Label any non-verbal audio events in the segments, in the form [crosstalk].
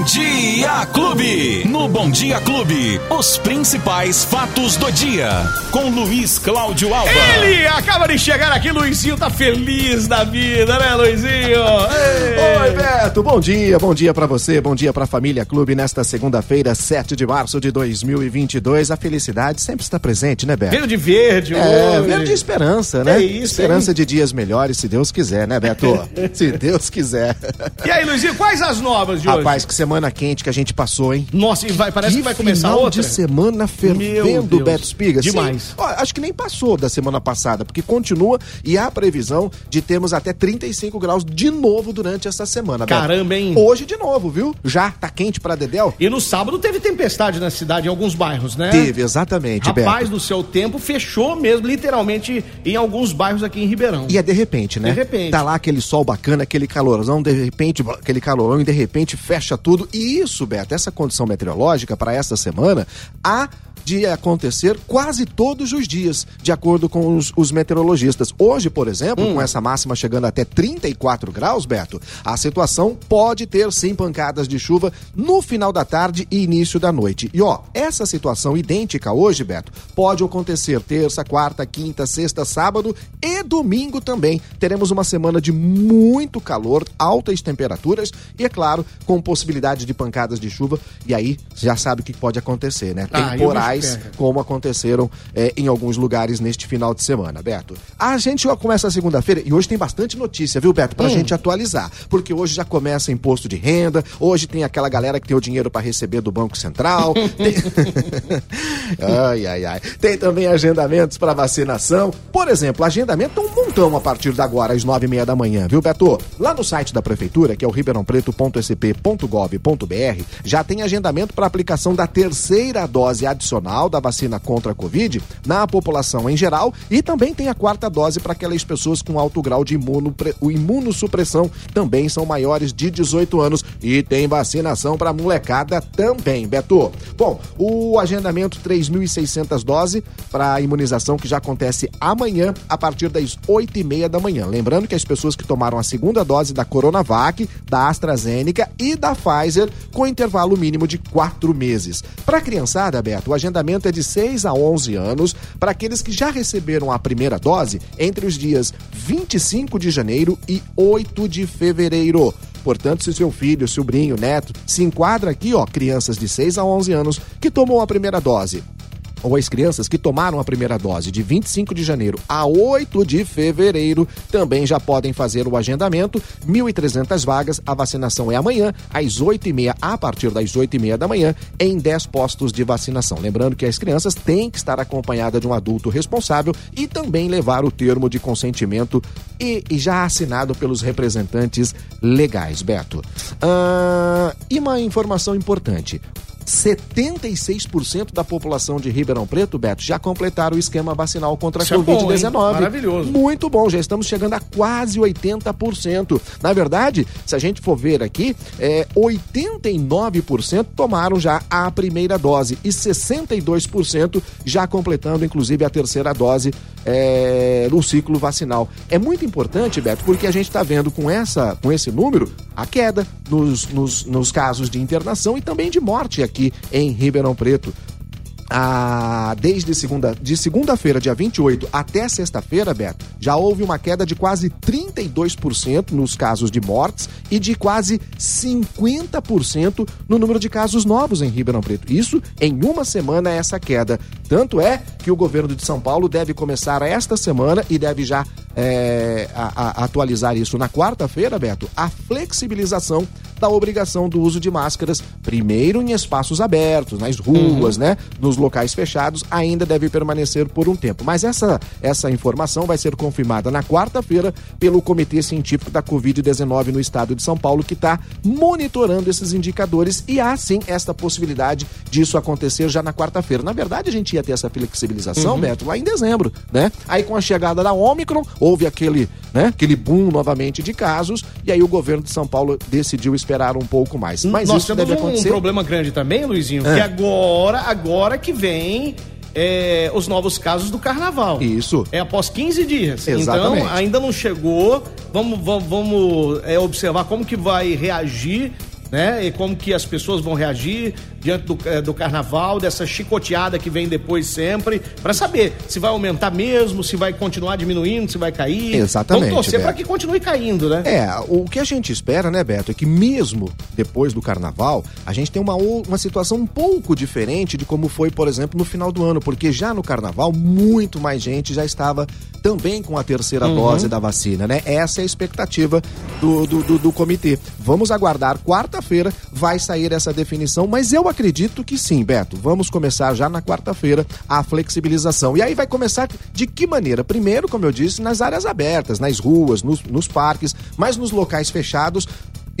Bom Dia Clube. No Bom Dia Clube, os principais fatos do dia. Com Luiz Cláudio Alba. Ele acaba de chegar aqui, Luizinho tá feliz da vida, né, Luizinho? Ei. Oi, Beto. Bom dia, bom dia pra você, bom dia pra família Clube nesta segunda-feira, 7 de março de 2022. A felicidade sempre está presente, né, Beto? Veio de verde, É, hoje. verde de esperança, né? É isso, esperança hein? de dias melhores, se Deus quiser, né, Beto? [laughs] se Deus quiser. E aí, Luizinho, quais as novas de Rapaz, hoje? que semana quente que a gente passou, hein? Nossa, e vai, parece que, vai começar final outra. de semana fervendo. Beto Espiga. Sim. Demais. Ó, acho que nem passou da semana passada, porque continua e há a previsão de termos até 35 graus de novo durante essa semana, Beto. Caramba, hein? Hoje de novo, viu? Já tá quente pra Dedéu? E no sábado teve tempestade na cidade, em alguns bairros, né? Teve, exatamente, Rapaz Beto. do seu tempo fechou mesmo, literalmente, em alguns bairros aqui em Ribeirão. E é de repente, né? De repente. Tá lá aquele sol bacana, aquele calorzão, de repente, aquele calorão e de repente fecha tudo. E isso, Beto, essa condição meteorológica para esta semana, há de acontecer quase todos os dias, de acordo com os, os meteorologistas. Hoje, por exemplo, Hum. com essa máxima chegando até 34 graus, Beto, a situação pode ter sim pancadas de chuva no final da tarde e início da noite. E ó, essa situação idêntica hoje, Beto, pode acontecer terça, quarta, quinta, sexta, sábado e domingo também. Teremos uma semana de muito calor, altas temperaturas e, é claro, com possibilidade de pancadas de chuva. E aí, já sabe o que pode acontecer, né? Ah, como aconteceram é, em alguns lugares neste final de semana, Beto. A gente já começa a segunda-feira e hoje tem bastante notícia, viu, Beto? Pra Hum. gente atualizar. Porque hoje já começa imposto de renda, hoje tem aquela galera que tem o dinheiro para receber do Banco Central. [laughs] tem... [laughs] ai, ai, ai. Tem também agendamentos para vacinação. Por exemplo, agendamento é um montão a partir de agora, às nove e meia da manhã, viu, Beto? Lá no site da Prefeitura, que é o ribeirãopreto.sp.gov.br, já tem agendamento para aplicação da terceira dose adicional da vacina contra a Covid na população em geral e também tem a quarta dose para aquelas pessoas com alto grau de imuno, o imunossupressão, também são maiores de 18 anos e tem vacinação para molecada também, Beto. Bom, o agendamento 3.600 doses para imunização que já acontece amanhã a partir das 8 e meia da manhã. Lembrando que as pessoas que tomaram a segunda dose da Coronavac, da AstraZeneca e da Pfizer com intervalo mínimo de quatro meses. Para criançada, Beto, o agendamento é de 6 a 11 anos para aqueles que já receberam a primeira dose entre os dias 25 de janeiro e 8 de fevereiro. Portanto, se seu filho, sobrinho, neto se enquadra aqui, ó, crianças de 6 a 11 anos que tomou a primeira dose ou as crianças que tomaram a primeira dose de 25 de janeiro a 8 de fevereiro também já podem fazer o agendamento. 1.300 vagas, a vacinação é amanhã, às 8h30, a partir das 8h30 da manhã, em 10 postos de vacinação. Lembrando que as crianças têm que estar acompanhadas de um adulto responsável e também levar o termo de consentimento e, e já assinado pelos representantes legais, Beto. Ah, e uma informação importante. 76% da população de Ribeirão Preto, Beto, já completaram o esquema vacinal contra a Isso é bom, Covid-19. hein? Maravilhoso. Muito bom, já estamos chegando a quase 80%. Na verdade, se a gente for ver aqui, é, 89% tomaram já a primeira dose e 62% já completando, inclusive, a terceira dose é, no ciclo vacinal. É muito importante, Beto, porque a gente está vendo com, essa, com esse número a queda nos, nos, nos casos de internação e também de morte aqui em Ribeirão Preto. Ah, desde segunda, de segunda-feira, dia 28, até sexta-feira, Beto, já houve uma queda de quase 32% nos casos de mortes e de quase 50% no número de casos novos em Ribeirão Preto. Isso em uma semana essa queda. Tanto é que o governo de São Paulo deve começar esta semana e deve já é, a- a- atualizar isso na quarta-feira, Beto, a flexibilização da obrigação do uso de máscaras, primeiro em espaços abertos, nas ruas, né? Nos locais fechados, ainda deve permanecer por um tempo. Mas essa, essa informação vai ser confirmada na quarta-feira pelo Comitê Científico da Covid-19 no estado de São Paulo, que está monitorando esses indicadores e há sim esta possibilidade disso acontecer já na quarta-feira. Na verdade, a gente ia ter essa flexibilização, Beto, lá em dezembro, né? Aí com a chegada da Omicron, houve aquele, né, aquele boom novamente de casos, e aí o governo de São Paulo decidiu esperar um pouco mais. Mas Nós isso temos deve um acontecer. problema grande também, Luizinho, É. que agora, agora que vem é, os novos casos do carnaval. Isso. É após 15 dias. Exatamente. Então, ainda não chegou. Vamos, vamos, vamos, é, observar como que vai reagir né? E como que as pessoas vão reagir diante do, eh, do carnaval, dessa chicoteada que vem depois sempre, para saber se vai aumentar mesmo, se vai continuar diminuindo, se vai cair. Exatamente, Vamos torcer para que continue caindo, né? É, o que a gente espera, né, Beto, é que mesmo depois do carnaval, a gente tem uma, uma situação um pouco diferente de como foi, por exemplo, no final do ano, porque já no carnaval, muito mais gente já estava também com a terceira dose da vacina, né? Essa é a expectativa do, do, do, do comitê. Vamos aguardar, quarta-feira vai sair essa definição, mas eu acredito que sim, Beto. Vamos começar já na quarta-feira a flexibilização. E aí vai começar de que maneira? Primeiro, como eu disse, nas áreas abertas, nas ruas, nos, nos parques, mas nos locais fechados.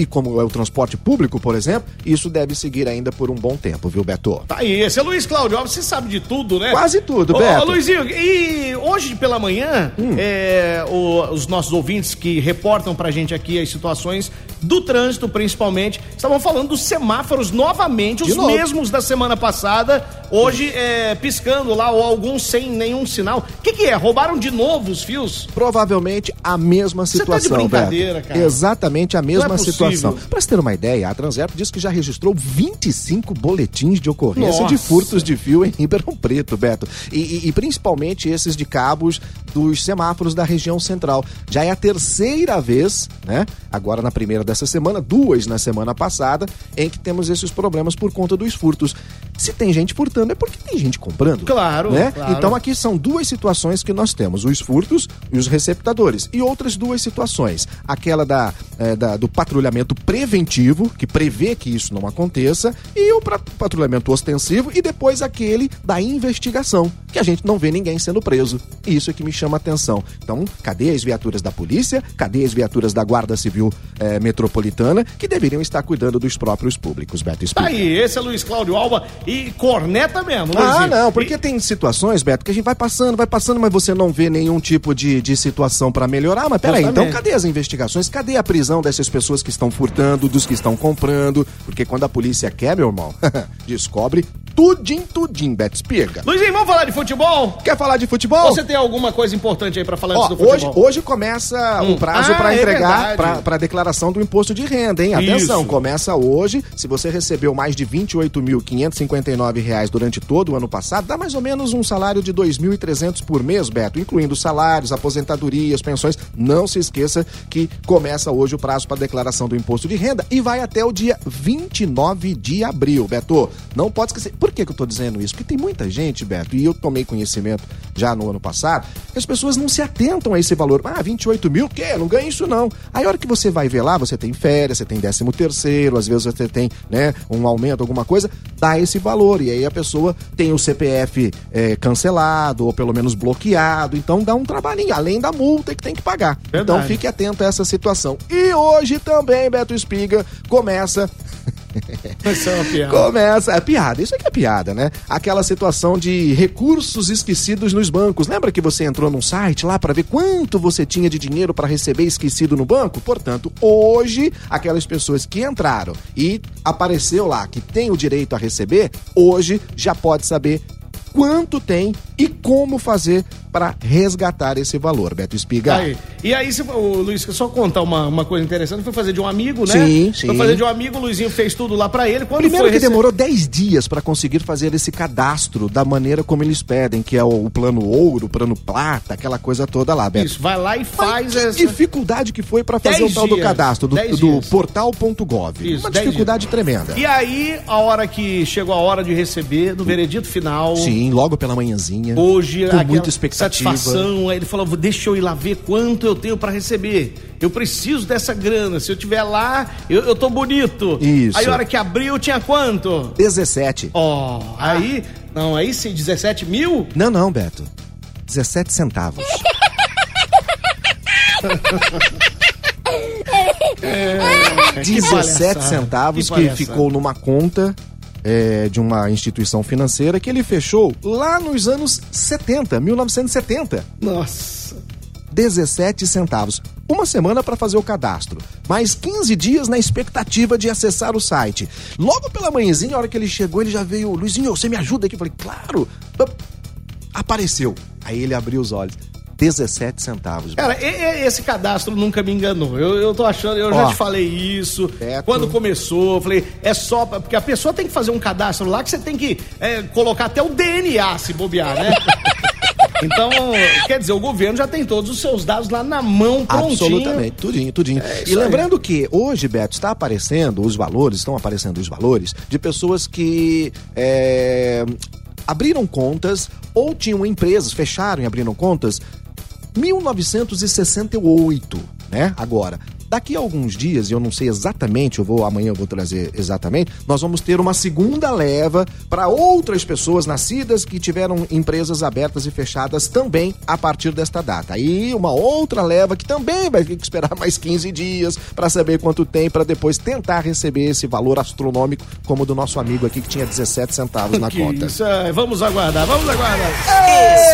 E como é o transporte público, por exemplo, isso deve seguir ainda por um bom tempo, viu, Beto? Tá aí, esse é Luiz Cláudio Alves, você sabe de tudo, né? Quase tudo, Ô, Beto. Hum. Ô, Luizinho, e hoje pela manhã, é, o- os nossos ouvintes que reportam pra gente aqui as situações do trânsito, principalmente, estavam falando dos semáforos novamente, De os novo. mesmos da semana passada, hoje é, piscando lá, ou alguns sem nenhum sinal. O que, que é? Roubaram de novo os fios? Provavelmente a mesma Você tá de situação, brincadeira, Beto. cara. Exatamente a mesma é possível. Para você ter uma ideia, a Transerp diz que já registrou 25 boletins de ocorrência Nossa. de furtos de fio em Ribeirão Preto, Beto. E, e- e principalmente esses de cabos dos semáforos da região central. Já é a terceira vez, né? Agora na primeira dessa semana, duas na semana passada, em que temos esses problemas por conta dos furtos. Se tem gente furtando, é porque tem gente comprando. Claro, né? claro. Então aqui são duas situações que nós temos: os furtos e os receptadores. E outras duas situações. Aquela da, eh, da- do patrulhamento preventivo, que prevê que isso não aconteça, e o patrulhamento ostensivo, e depois aquele da investigação, que a gente não vê ninguém sendo preso. E Isso é que me chama a atenção. Então, cadê as viaturas da polícia? Cadê as viaturas da Guarda Civil eh, Metropolitana, que deveriam estar cuidando dos próprios públicos, Beto Tá Explica. aí, esse é Luiz Cláudio Alba e corneta mesmo, Ah, Luizinho. não, porque tem situações, Beto, que a gente vai passando, vai passando, mas você não vê nenhum tipo de, de situação pra melhorar. Mas peraí, então cadê as investigações? Cadê a prisão dessas pessoas que estão furtando, dos que estão comprando? Porque quando a polícia quer, meu irmão, [laughs] descobre tudim, tudim, Beto Espiga. Luizinho, vamos falar de futebol? Quer falar de futebol? Você tem alguma coisa importante aí pra falar Ó, antes do hoje, futebol? hoje começa Hum. o prazo Ah, para é entregar verdade. para a declaração do imposto de renda, hein? Atenção, Isso. começa hoje. Se você recebeu mais de 28.559 reais durante todo o ano passado, dá mais ou menos um salário de R$ 2.300 por mês, Beto, incluindo salários, aposentadorias, pensões. Não se esqueça que começa hoje o prazo para declaração do imposto de renda e vai até o dia 29 de abril, Beto. Não pode esquecer. Por que, que eu tô dizendo isso? Porque tem muita gente, Beto, e eu tomei conhecimento já no ano passado, que as pessoas não se atentam a esse valor. Ah, 28 mil, que? Não ganha isso não. Aí a hora que você vai ver lá, você tem férias, você tem décimo terceiro, às vezes você tem, né, um aumento, alguma coisa, dá esse valor. E aí a pessoa tem o CPF eh, cancelado, ou pelo menos bloqueado, então dá um trabalhinho, além da multa que tem que pagar. Verdade. Então fique atento a essa situação. E hoje também, Beto Espiga, começa [laughs] Isso é uma piada. Começa, é piada, isso aqui é piada, né? Aquela situação de recursos esquecidos nos bancos. Lembra que você entrou num site lá para ver quanto você tinha de dinheiro para receber esquecido no banco? Portanto, hoje, aquelas pessoas que entraram e apareceu lá que tem o direito a receber, hoje já pode saber quanto tem e como fazer para resgatar esse valor, Beto Espiga. Aí. E aí, se, o Luiz, só contar uma, uma coisa interessante, foi fazer de um amigo, né? Sim, sim. Foi fazer de um amigo, o Luizinho fez tudo lá pra ele. Quando Primeiro que rece- demorou 10 dias para conseguir fazer esse cadastro da maneira como eles pedem, que é o, o plano ouro, o plano plata, aquela coisa toda lá, Beto. Isso, vai lá e faz que essa... dificuldade que foi para fazer o tal do dias. cadastro do, Dez do dias. portal.gov. Isso, Uma dificuldade tremenda. E aí, a hora que chegou a hora de receber, no veredito final... Sim, logo pela manhãzinha. Hoje, com aquela muita expectativa. Satisfação, aí ele falou, deixa eu ir lá ver quanto eu tenho pra receber. Eu preciso dessa grana, se eu tiver lá, eu, eu tô bonito. Isso. Aí a hora que abriu, tinha quanto? 17. Ó, aí, não, aí sim, 17 mil? Não, não, Beto. 17 centavos. [laughs] É, que 17 palhaçada, centavos que que, ficou numa conta é, de uma instituição financeira que ele fechou lá nos anos 70, 1970. Nossa. 17 centavos. Uma semana para fazer o cadastro, mais 15 dias na expectativa de acessar o site. Logo pela manhãzinha, a hora que ele chegou, ele já veio, Luizinho, você me ajuda aqui? Eu falei, claro. Apareceu. Aí ele abriu os olhos. 17 centavos. Cara, esse cadastro nunca me enganou. Eu, eu tô achando, eu já Ó, te falei isso. Beto. Quando começou, eu falei, é só. Porque a pessoa tem que fazer um cadastro lá que você tem que é, colocar até o DNA se bobear, né? [laughs] Então, quer dizer, o governo já tem todos os seus dados lá na mão, prontinho. Absolutamente, tudinho, tudinho. É e lembrando que hoje, Beto, está aparecendo os valores, estão aparecendo os valores de pessoas que é, abriram contas ou tinham empresas, fecharam e abriram contas 1968, né? Agora, daqui a alguns dias, eu não sei exatamente, eu vou amanhã eu vou trazer exatamente, nós vamos ter uma segunda leva para outras pessoas nascidas que tiveram empresas abertas e fechadas também a partir desta data. Aí uma outra leva que também vai ter que esperar mais 15 dias para saber quanto tem para depois tentar receber esse valor astronômico como o do nosso amigo aqui que tinha 17 centavos na Que conta. Isso, é, vamos aguardar, vamos aguardar.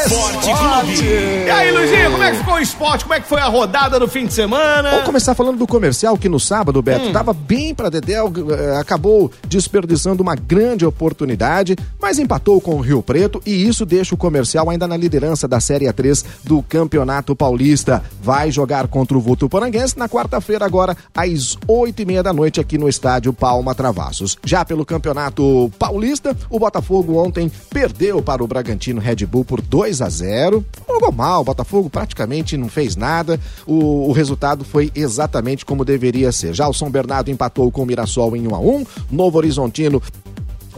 Esporte Clube. E aí, Luizinho, como é que ficou o esporte? Como é que foi a rodada no fim de semana? Vamos começar falando do comercial que no sábado, Beto, tava bem pra Dedéu, eh, acabou desperdiçando uma grande oportunidade, mas empatou com o Rio Preto e isso deixa o comercial ainda na liderança da Série A3 do Campeonato Paulista. Vai jogar contra o Votuporanguense na quarta-feira agora às oito e meia da noite aqui no estádio Palma Travassos. Já pelo Campeonato Paulista, o Botafogo ontem perdeu para o Bragantino Red Bull por 2 a 0. Jogou mal, o Botafogo praticamente não fez nada. O, o resultado foi exatamente como deveria ser. Já o São Bernardo empatou com o Mirassol em 1 a 1. Novo Horizontino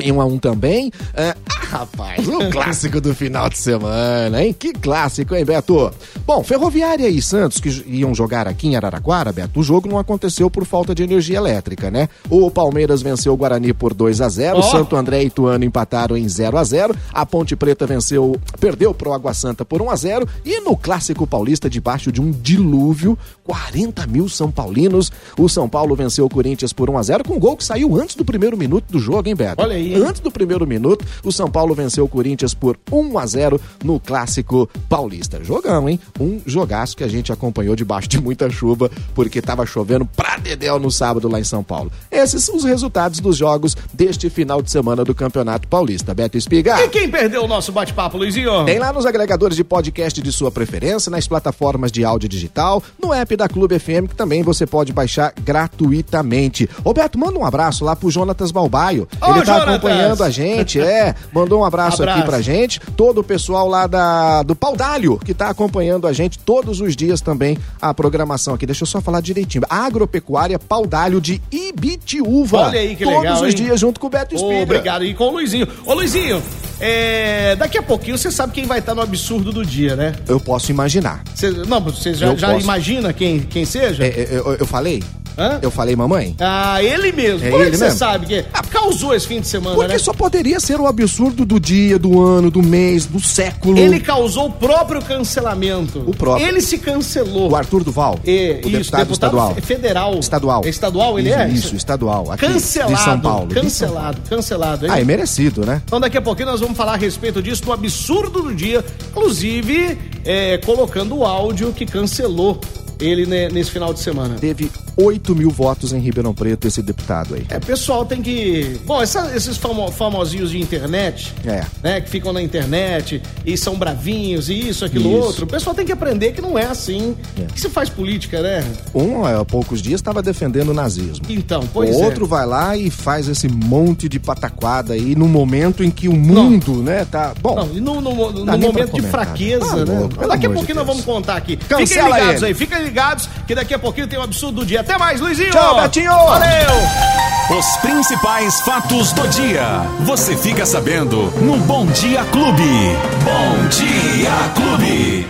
em 1 a 1 também. É, rapaz, o clássico do final de semana, hein? Que clássico, hein, Beto? Bom, Ferroviária e Santos, que iam jogar aqui em Araraquara, Beto, o jogo não aconteceu por falta de energia elétrica, né? O Palmeiras venceu o Guarani por 2 a 0 Ó. Santo André e Ituano empataram em 0 a 0 A Ponte Preta venceu, perdeu pro Água Santa por 1 a 0 E no Clássico Paulista, debaixo de um dilúvio, 40 mil São Paulinos, o São Paulo venceu o Corinthians por 1 a 0 com um gol que saiu antes do primeiro minuto do jogo, hein, Beto? Olha aí, hein? Antes do primeiro minuto, o São Paulo venceu o Corinthians por 1 a 0 no Clássico Paulista. Jogão, hein? Um jogaço que a gente acompanhou debaixo de muita chuva, porque tava chovendo pra dedéu no sábado lá em São Paulo. Esses são os resultados dos jogos deste final de semana do Campeonato Paulista. Beto Espiga. E quem perdeu o nosso bate-papo, Luizinho? Tem lá nos agregadores de podcast de sua preferência, nas plataformas de áudio digital, no app da Clube FM, que também você pode baixar gratuitamente. Roberto, manda um abraço lá pro Jonatas Balbaio. Ô, Ele tá Jonatas! acompanhando a gente, é. Mandou [laughs] um abraço, Abraço. aqui pra gente. Todo o pessoal lá da, do Paudalho, que tá acompanhando a gente todos os dias também a programação aqui. Deixa eu só falar direitinho. Agropecuária Paudalho de Ibitiúva. Olha aí que todos legal, os hein? dias junto com o Beto Espiga. Obrigado. E com o Luizinho. Ô, Luizinho, é, daqui a pouquinho você sabe quem vai estar no absurdo do dia, né? Eu posso imaginar. Cê- não, você já, já posso. imagina quem, quem seja? É, é, eu, eu falei? Hã? Eu falei, mamãe? Ah, ele mesmo. É Como é ele que você mesmo? sabe que causou esse fim de semana, Porque né? só poderia ser o absurdo do dia, do ano, do mês, do século. Ele causou o próprio cancelamento. O próprio. Ele se cancelou. O Arthur Duval. É, o isso, deputado, estadual. fe- federal. Estadual. É estadual ele isso, é? Isso, estadual. Aqui, Cancelado. De São Paulo. Cancelado, cancelado, hein? Ah, é merecido, né? Então daqui a pouquinho nós vamos falar a respeito disso, do absurdo do dia, inclusive é, colocando o áudio que cancelou ele ne- nesse final de semana. Teve 8 mil votos em Ribeirão Preto, esse deputado aí. É, pessoal tem que. Bom, essa- esses famo- famosinhos de internet, É. né, que ficam na internet e são bravinhos e isso, aquilo, Isso. outro. O pessoal tem que aprender que não é assim É. que se faz política, né? Um, há poucos dias, estava defendendo o nazismo. Então, pois o é. outro vai lá e faz esse monte de pataquada aí no momento em que o mundo, né, tá. Bom, Não, no, no- no pra momento de comentar. fraqueza, Tá né? daqui a amor de pouquinho nós vamos contar aqui. Cancela fiquem ligados ele. aí, fiquem ligados, que daqui a pouquinho tem o absurdo do dia. Até mais, Luizinho! Tchau, Betinho! Valeu! Os principais fatos do dia. Você fica sabendo no Bom Dia Clube. Bom Dia Clube.